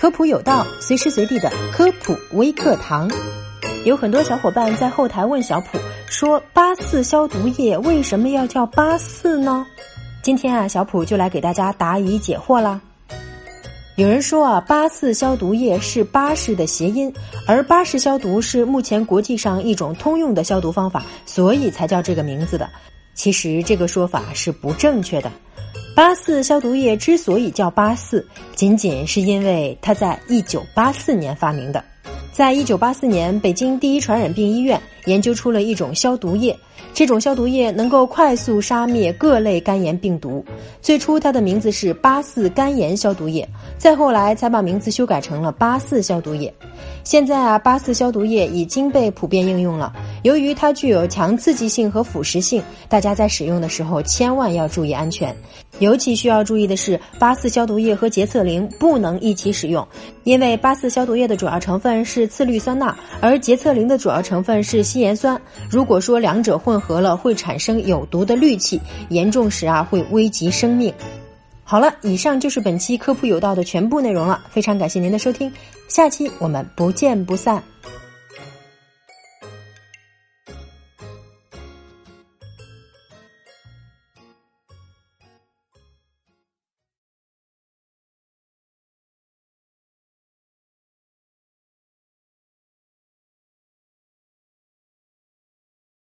科普有道，随时随地的科普微课堂。有很多小伙伴在后台问小普说：“八四消毒液为什么要叫八四呢？”今天啊，小普就来给大家答疑解惑啦。有人说啊，八四消毒液是巴氏的谐音，而巴氏消毒是目前国际上一种通用的消毒方法，所以才叫这个名字的。其实这个说法是不正确的。八四消毒液之所以叫八四，仅仅是因为它在一九八四年发明的。在一九八四年，北京第一传染病医院研究出了一种消毒液，这种消毒液能够快速杀灭各类肝炎病毒。最初它的名字是八四肝炎消毒液，再后来才把名字修改成了八四消毒液。现在啊，八四消毒液已经被普遍应用了。由于它具有强刺激性和腐蚀性，大家在使用的时候千万要注意安全。尤其需要注意的是，八四消毒液和洁厕灵不能一起使用，因为八四消毒液的主要成分是次氯酸钠，而洁厕灵的主要成分是稀盐酸。如果说两者混合了，会产生有毒的氯气，严重时啊会危及生命。好了，以上就是本期科普有道的全部内容了，非常感谢您的收听，下期我们不见不散。